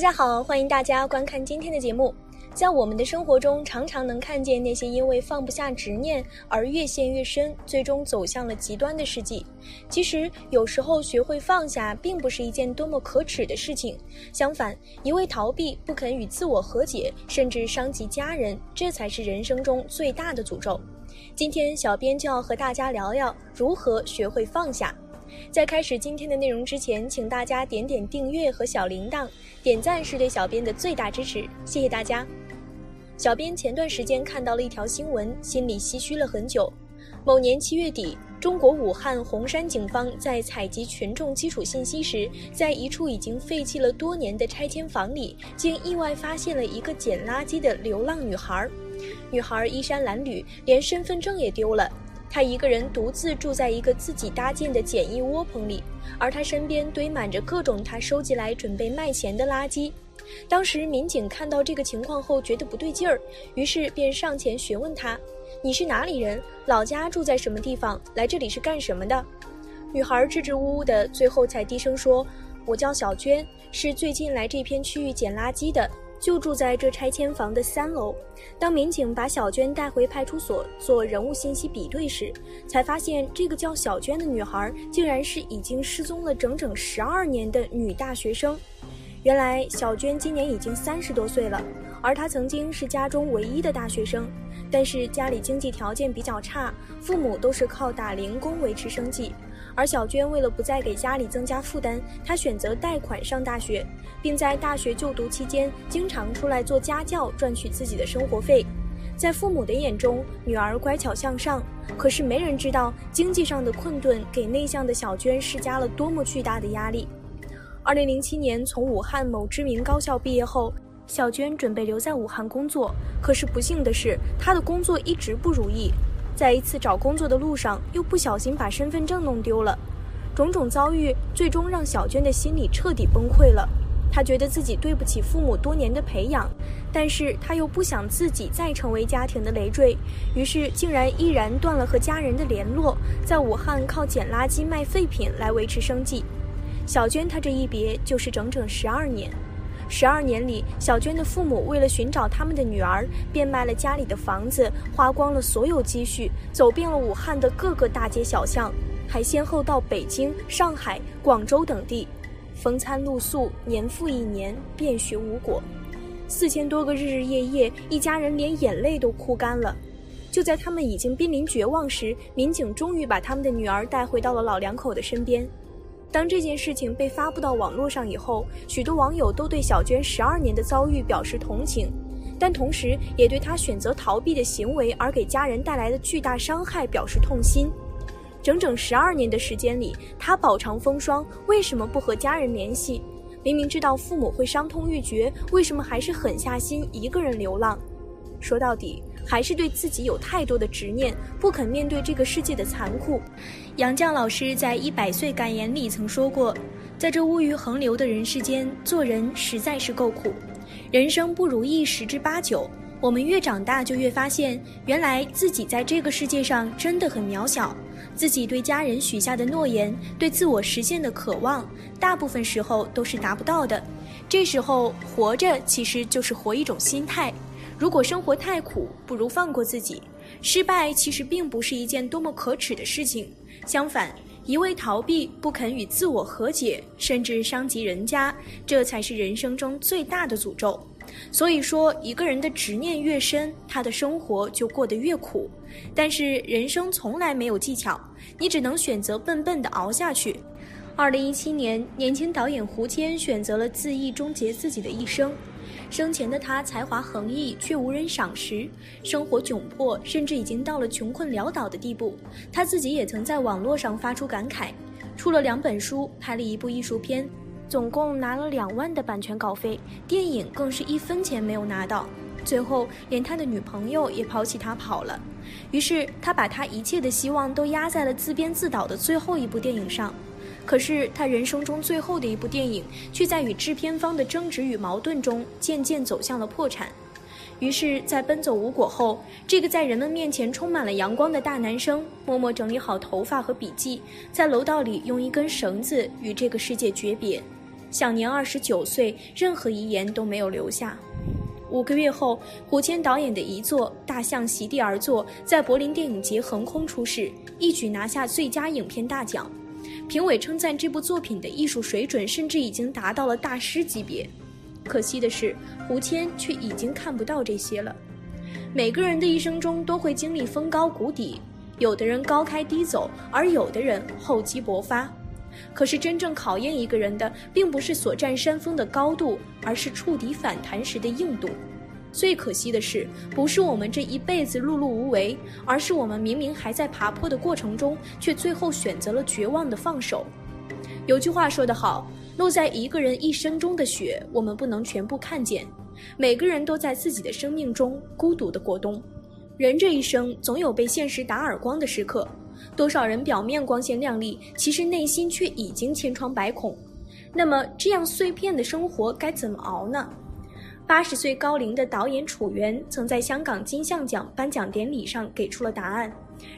大家好，欢迎大家观看今天的节目。在我们的生活中，常常能看见那些因为放不下执念而越陷越深，最终走向了极端的事迹。其实，有时候学会放下，并不是一件多么可耻的事情。相反，一味逃避、不肯与自我和解，甚至伤及家人，这才是人生中最大的诅咒。今天，小编就要和大家聊聊如何学会放下。在开始今天的内容之前，请大家点点订阅和小铃铛，点赞是对小编的最大支持，谢谢大家。小编前段时间看到了一条新闻，心里唏嘘了很久。某年七月底，中国武汉洪山警方在采集群众基础信息时，在一处已经废弃了多年的拆迁房里，竟意外发现了一个捡垃圾的流浪女孩。女孩衣衫褴褛，连身份证也丢了。他一个人独自住在一个自己搭建的简易窝棚里，而他身边堆满着各种他收集来准备卖钱的垃圾。当时民警看到这个情况后觉得不对劲儿，于是便上前询问他：“你是哪里人？老家住在什么地方？来这里是干什么的？”女孩支支吾吾的，最后才低声说：“我叫小娟，是最近来这片区域捡垃圾的。”就住在这拆迁房的三楼。当民警把小娟带回派出所做人物信息比对时，才发现这个叫小娟的女孩竟然是已经失踪了整整十二年的女大学生。原来，小娟今年已经三十多岁了，而她曾经是家中唯一的大学生。但是家里经济条件比较差，父母都是靠打零工维持生计。而小娟为了不再给家里增加负担，她选择贷款上大学，并在大学就读期间经常出来做家教赚取自己的生活费。在父母的眼中，女儿乖巧向上，可是没人知道经济上的困顿给内向的小娟施加了多么巨大的压力。二零零七年从武汉某知名高校毕业后。小娟准备留在武汉工作，可是不幸的是，她的工作一直不如意。在一次找工作的路上，又不小心把身份证弄丢了。种种遭遇，最终让小娟的心理彻底崩溃了。她觉得自己对不起父母多年的培养，但是她又不想自己再成为家庭的累赘，于是竟然毅然断了和家人的联络，在武汉靠捡垃圾卖废品来维持生计。小娟她这一别就是整整十二年。十二年里，小娟的父母为了寻找他们的女儿，变卖了家里的房子，花光了所有积蓄，走遍了武汉的各个大街小巷，还先后到北京、上海、广州等地，风餐露宿，年复一年，遍寻无果。四千多个日日夜夜，一家人连眼泪都哭干了。就在他们已经濒临绝望时，民警终于把他们的女儿带回到了老两口的身边。当这件事情被发布到网络上以后，许多网友都对小娟十二年的遭遇表示同情，但同时也对她选择逃避的行为而给家人带来的巨大伤害表示痛心。整整十二年的时间里，她饱尝风霜，为什么不和家人联系？明明知道父母会伤痛欲绝，为什么还是狠下心一个人流浪？说到底。还是对自己有太多的执念，不肯面对这个世界的残酷。杨绛老师在《一百岁感言》里曾说过，在这物欲横流的人世间，做人实在是够苦。人生不如意十之八九，我们越长大就越发现，原来自己在这个世界上真的很渺小。自己对家人许下的诺言，对自我实现的渴望，大部分时候都是达不到的。这时候，活着其实就是活一种心态。如果生活太苦，不如放过自己。失败其实并不是一件多么可耻的事情，相反，一味逃避、不肯与自我和解，甚至伤及人家，这才是人生中最大的诅咒。所以说，一个人的执念越深，他的生活就过得越苦。但是人生从来没有技巧，你只能选择笨笨的熬下去。二零一七年，年轻导演胡谦选择了自缢，终结自己的一生。生前的他才华横溢，却无人赏识，生活窘迫，甚至已经到了穷困潦倒的地步。他自己也曾在网络上发出感慨：出了两本书，拍了一部艺术片，总共拿了两万的版权稿费，电影更是一分钱没有拿到。最后，连他的女朋友也抛弃他跑了。于是，他把他一切的希望都压在了自编自导的最后一部电影上。可是，他人生中最后的一部电影，却在与制片方的争执与矛盾中，渐渐走向了破产。于是，在奔走无果后，这个在人们面前充满了阳光的大男生，默默整理好头发和笔记，在楼道里用一根绳子与这个世界诀别，享年二十九岁，任何遗言都没有留下。五个月后，胡谦导演的遗作《大象席地而坐》在柏林电影节横空出世，一举拿下最佳影片大奖。评委称赞这部作品的艺术水准甚至已经达到了大师级别。可惜的是，胡谦却已经看不到这些了。每个人的一生中都会经历峰高谷底，有的人高开低走，而有的人厚积薄发。可是，真正考验一个人的，并不是所占山峰的高度，而是触底反弹时的硬度。最可惜的是，不是我们这一辈子碌碌无为，而是我们明明还在爬坡的过程中，却最后选择了绝望的放手。有句话说得好：“落在一个人一生中的雪，我们不能全部看见。”每个人都在自己的生命中孤独的过冬。人这一生，总有被现实打耳光的时刻。多少人表面光鲜亮丽，其实内心却已经千疮百孔。那么，这样碎片的生活该怎么熬呢？八十岁高龄的导演楚原曾在香港金像奖颁奖典礼上给出了答案：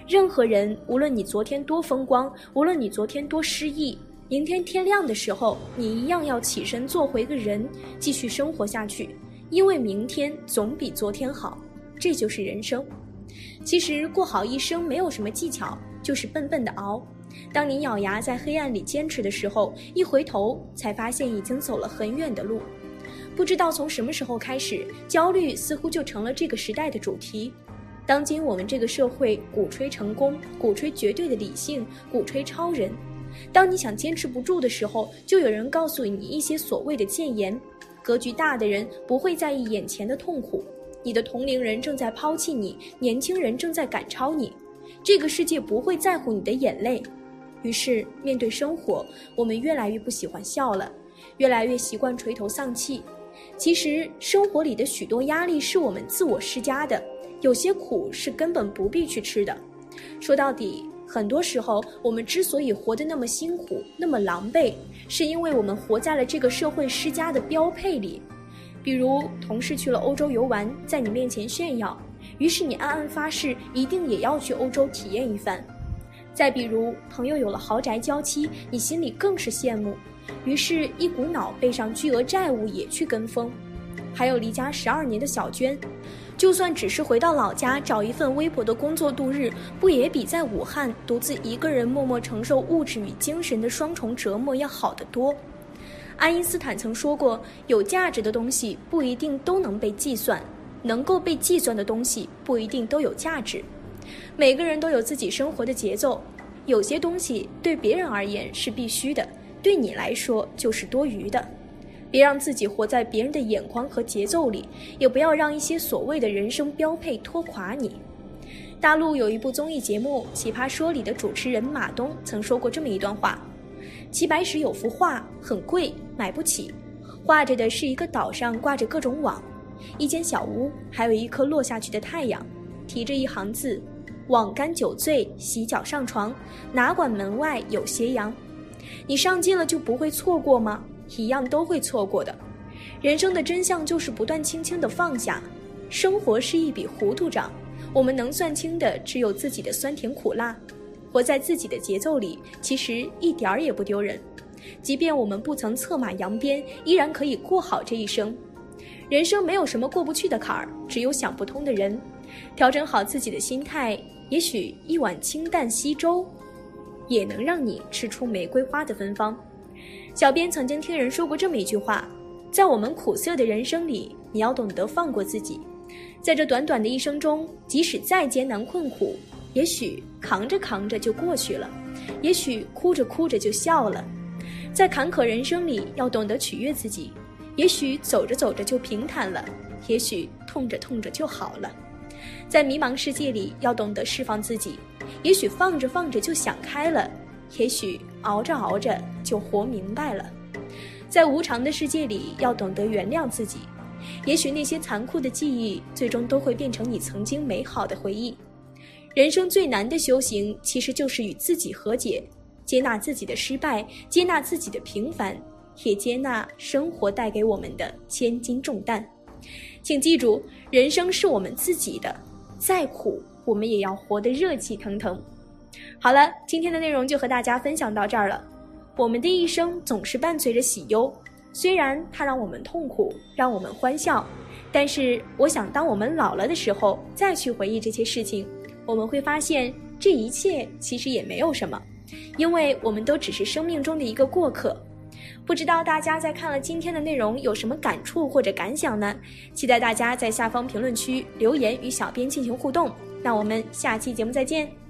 任何人，无论你昨天多风光，无论你昨天多失意，明天天亮的时候，你一样要起身做回个人，继续生活下去，因为明天总比昨天好。这就是人生。其实过好一生没有什么技巧。就是笨笨的熬。当你咬牙在黑暗里坚持的时候，一回头才发现已经走了很远的路。不知道从什么时候开始，焦虑似乎就成了这个时代的主题。当今我们这个社会鼓吹成功，鼓吹绝对的理性，鼓吹超人。当你想坚持不住的时候，就有人告诉你一些所谓的谏言。格局大的人不会在意眼前的痛苦，你的同龄人正在抛弃你，年轻人正在赶超你。这个世界不会在乎你的眼泪，于是面对生活，我们越来越不喜欢笑了，越来越习惯垂头丧气。其实生活里的许多压力是我们自我施加的，有些苦是根本不必去吃的。说到底，很多时候我们之所以活得那么辛苦、那么狼狈，是因为我们活在了这个社会施加的标配里。比如同事去了欧洲游玩，在你面前炫耀。于是你暗暗发誓，一定也要去欧洲体验一番。再比如，朋友有了豪宅娇妻，你心里更是羡慕，于是一股脑背上巨额债务也去跟风。还有离家十二年的小娟，就算只是回到老家找一份微薄的工作度日，不也比在武汉独自一个人默默承受物质与精神的双重折磨要好得多？爱因斯坦曾说过，有价值的东西不一定都能被计算。能够被计算的东西不一定都有价值。每个人都有自己生活的节奏，有些东西对别人而言是必须的，对你来说就是多余的。别让自己活在别人的眼光和节奏里，也不要让一些所谓的人生标配拖垮你。大陆有一部综艺节目《奇葩说》里的主持人马东曾说过这么一段话：齐白石有幅画很贵，买不起，画着的是一个岛上挂着各种网。一间小屋，还有一颗落下去的太阳，提着一行字：“网干酒醉，洗脚上床，哪管门外有斜阳。”你上进了就不会错过吗？一样都会错过的。人生的真相就是不断轻轻的放下。生活是一笔糊涂账，我们能算清的只有自己的酸甜苦辣。活在自己的节奏里，其实一点儿也不丢人。即便我们不曾策马扬鞭，依然可以过好这一生。人生没有什么过不去的坎儿，只有想不通的人。调整好自己的心态，也许一碗清淡稀粥，也能让你吃出玫瑰花的芬芳。小编曾经听人说过这么一句话：在我们苦涩的人生里，你要懂得放过自己。在这短短的一生中，即使再艰难困苦，也许扛着扛着就过去了，也许哭着哭着就笑了。在坎坷人生里，要懂得取悦自己。也许走着走着就平坦了，也许痛着痛着就好了。在迷茫世界里，要懂得释放自己，也许放着放着就想开了，也许熬着熬着就活明白了。在无常的世界里，要懂得原谅自己，也许那些残酷的记忆，最终都会变成你曾经美好的回忆。人生最难的修行，其实就是与自己和解，接纳自己的失败，接纳自己的平凡，也接纳生活带给我们的千斤重担。请记住，人生是我们自己的，再苦我们也要活得热气腾腾。好了，今天的内容就和大家分享到这儿了。我们的一生总是伴随着喜忧，虽然它让我们痛苦，让我们欢笑，但是我想，当我们老了的时候，再去回忆这些事情。我们会发现，这一切其实也没有什么，因为我们都只是生命中的一个过客。不知道大家在看了今天的内容有什么感触或者感想呢？期待大家在下方评论区留言与小编进行互动。那我们下期节目再见。